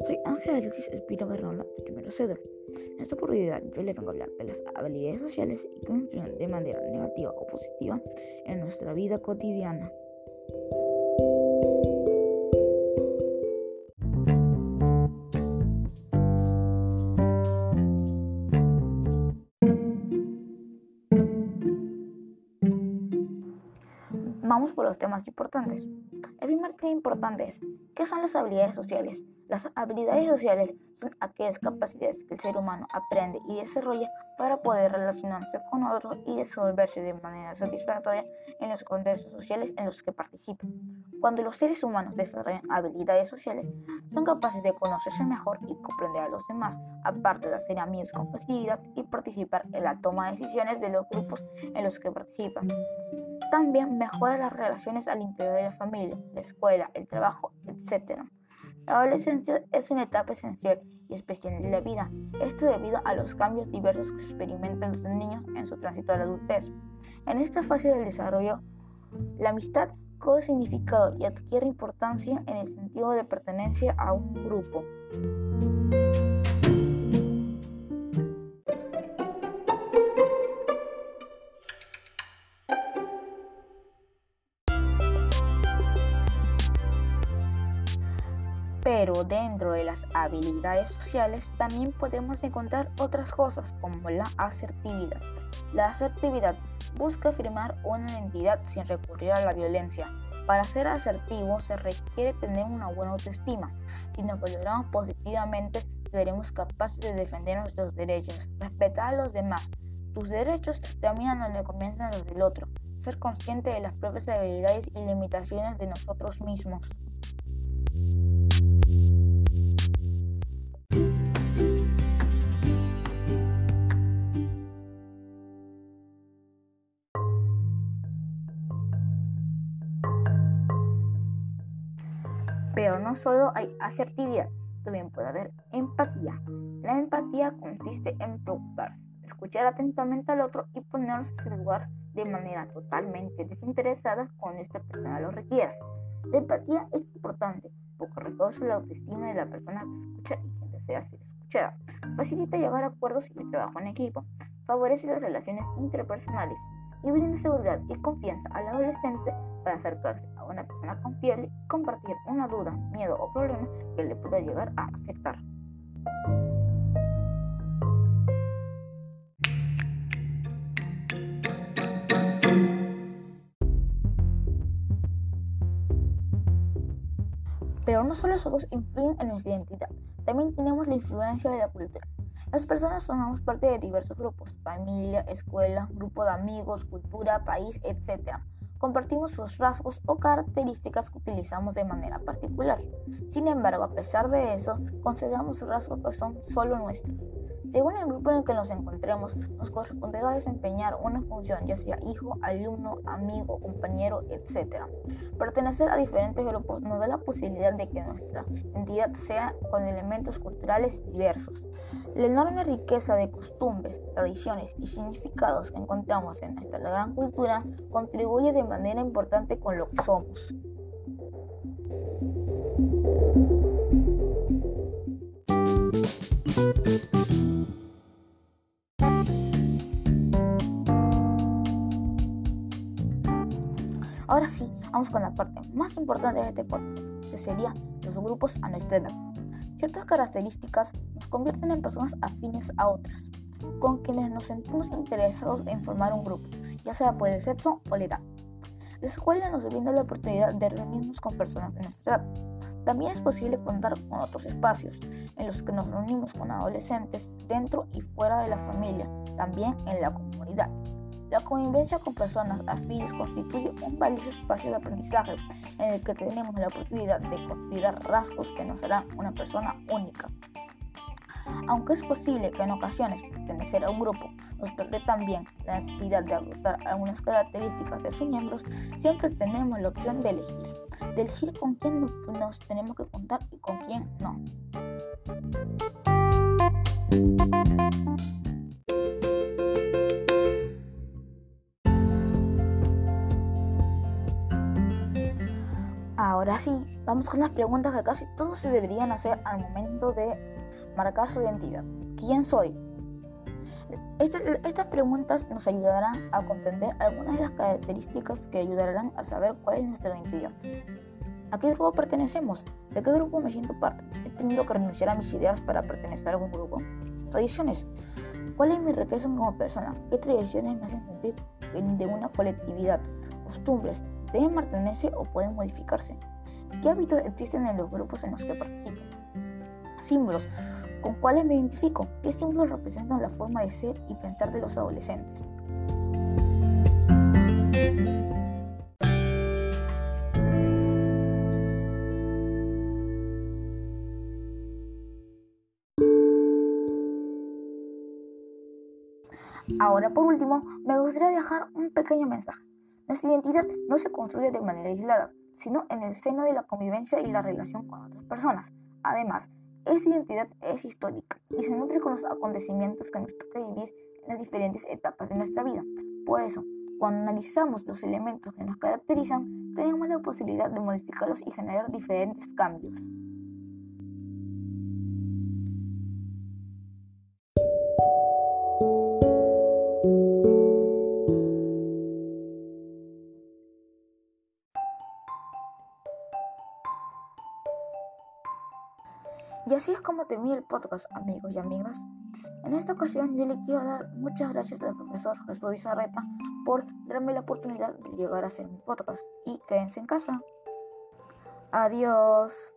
Soy Ángel Alexis Espiro Berrola, de primero cédula. En esta oportunidad yo le vengo a hablar de las habilidades sociales y cómo influyen de manera negativa o positiva en nuestra vida cotidiana. Vamos por los temas importantes. El primer tema importante es, ¿qué son las habilidades sociales? Las habilidades sociales son aquellas capacidades que el ser humano aprende y desarrolla para poder relacionarse con otros y desenvolverse de manera satisfactoria en los contextos sociales en los que participan. Cuando los seres humanos desarrollan habilidades sociales, son capaces de conocerse mejor y comprender a los demás, aparte de hacer amigos con facilidad y participar en la toma de decisiones de los grupos en los que participan. También mejora las relaciones al interior de la familia, la escuela, el trabajo, etc. La adolescencia es una etapa esencial y especial de la vida, esto debido a los cambios diversos que experimentan los niños en su tránsito a la adultez. En esta fase del desarrollo, la amistad cobra significado y adquiere importancia en el sentido de pertenencia a un grupo. Pero dentro de las habilidades sociales también podemos encontrar otras cosas como la asertividad. La asertividad busca afirmar una identidad sin recurrir a la violencia. Para ser asertivo se requiere tener una buena autoestima. Si nos valoramos positivamente, seremos capaces de defender nuestros derechos, respetar a los demás. Tus derechos terminan donde comienzan los del otro. Ser consciente de las propias habilidades y limitaciones de nosotros mismos. Pero no solo hay asertividad, también puede haber empatía. La empatía consiste en preocuparse, escuchar atentamente al otro y ponerse en su lugar de manera totalmente desinteresada cuando esta persona lo requiera. La empatía es importante porque reduce la autoestima de la persona que escucha y quien desea ser escuchada. Facilita llegar a acuerdos y trabajo en equipo. Favorece las relaciones interpersonales y brinda seguridad y confianza al adolescente para acercarse a una persona confiable y compartir una duda, miedo o problema que le pueda llegar a afectar. Pero no solo esos dos influyen en nuestra identidad, también tenemos la influencia de la cultura. Las personas formamos parte de diversos grupos, familia, escuela, grupo de amigos, cultura, país, etc. Compartimos sus rasgos o características que utilizamos de manera particular. Sin embargo, a pesar de eso, consideramos rasgos que son solo nuestros. Según el grupo en el que nos encontremos, nos corresponderá desempeñar una función, ya sea hijo, alumno, amigo, compañero, etc. Pertenecer a diferentes grupos nos da la posibilidad de que nuestra entidad sea con elementos culturales diversos. La enorme riqueza de costumbres, tradiciones y significados que encontramos en nuestra gran cultura contribuye de manera importante con lo que somos. Ahora sí, vamos con la parte más importante de este podcast, que sería los grupos a nuestra edad. Ciertas características nos convierten en personas afines a otras, con quienes nos sentimos interesados en formar un grupo, ya sea por el sexo o la edad. La escuela nos brinda la oportunidad de reunirnos con personas de nuestra edad. También es posible contar con otros espacios en los que nos reunimos con adolescentes dentro y fuera de la familia, también en la comunidad. La convivencia con personas afines constituye un valioso espacio de aprendizaje en el que tenemos la oportunidad de considerar rasgos que nos harán una persona única. Aunque es posible que en ocasiones pertenecer a un grupo nos permite también la necesidad de adoptar algunas características de sus miembros, siempre tenemos la opción de elegir, de elegir con quién nos tenemos que contar y con quién no. Ahora sí, vamos con las preguntas que casi todos se deberían hacer al momento de marcar su identidad. ¿Quién soy? estas preguntas nos ayudarán a comprender algunas de las características que ayudarán a saber cuál es nuestra identidad. ¿A qué grupo pertenecemos? ¿De qué grupo me siento parte? ¿He tenido que renunciar a mis ideas para pertenecer a algún grupo? Tradiciones. ¿Cuál es mi riqueza como persona? ¿Qué tradiciones me hacen sentir de una colectividad? Costumbres. ¿Deben mantenerse o pueden modificarse? ¿Qué hábitos existen en los grupos en los que participo? Símbolos. ¿Con cuáles me identifico? ¿Qué símbolos representan la forma de ser y pensar de los adolescentes? Ahora, por último, me gustaría dejar un pequeño mensaje. Nuestra identidad no se construye de manera aislada, sino en el seno de la convivencia y la relación con otras personas. Además, esa identidad es histórica y se nutre con los acontecimientos que nos toca vivir en las diferentes etapas de nuestra vida. Por eso, cuando analizamos los elementos que nos caracterizan, tenemos la posibilidad de modificarlos y generar diferentes cambios. Y así es como termina el podcast, amigos y amigas. En esta ocasión yo le quiero dar muchas gracias al profesor Jesús Izarreta por darme la oportunidad de llegar a hacer mi podcast. Y quédense en casa. Adiós.